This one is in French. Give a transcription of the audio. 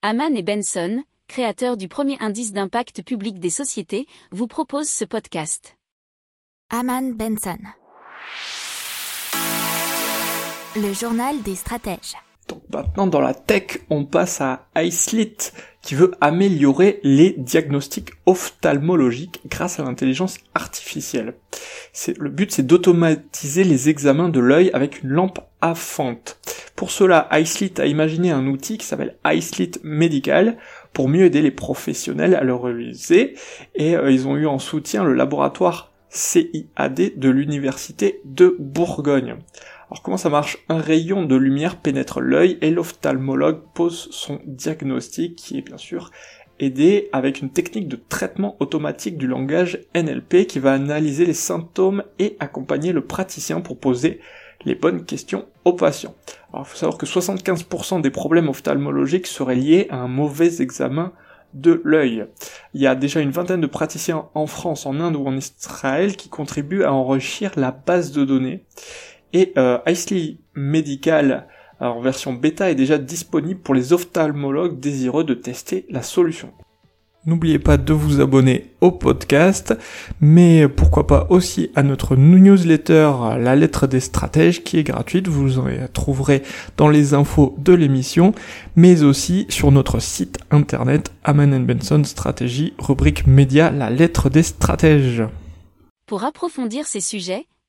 Haman et Benson, créateurs du premier indice d'impact public des sociétés, vous proposent ce podcast. Haman Benson. Le journal des stratèges. Donc maintenant dans la tech, on passe à iSlit qui veut améliorer les diagnostics ophtalmologiques grâce à l'intelligence artificielle. Le but c'est d'automatiser les examens de l'œil avec une lampe à fente. Pour cela, iSlit a imaginé un outil qui s'appelle iSlit Medical pour mieux aider les professionnels à le réaliser et euh, ils ont eu en soutien le laboratoire CIAD de l'université de Bourgogne. Alors comment ça marche? Un rayon de lumière pénètre l'œil et l'ophtalmologue pose son diagnostic qui est bien sûr aidé avec une technique de traitement automatique du langage NLP qui va analyser les symptômes et accompagner le praticien pour poser les bonnes questions aux patients. Alors il faut savoir que 75% des problèmes ophtalmologiques seraient liés à un mauvais examen de l'œil. Il y a déjà une vingtaine de praticiens en France, en Inde ou en Israël qui contribuent à enrichir la base de données. Et euh, Medical en version bêta est déjà disponible pour les ophtalmologues désireux de tester la solution. N'oubliez pas de vous abonner au podcast, mais pourquoi pas aussi à notre newsletter La lettre des stratèges qui est gratuite, vous en trouverez dans les infos de l'émission, mais aussi sur notre site internet Aman Benson Stratégie, rubrique média La lettre des stratèges. Pour approfondir ces sujets,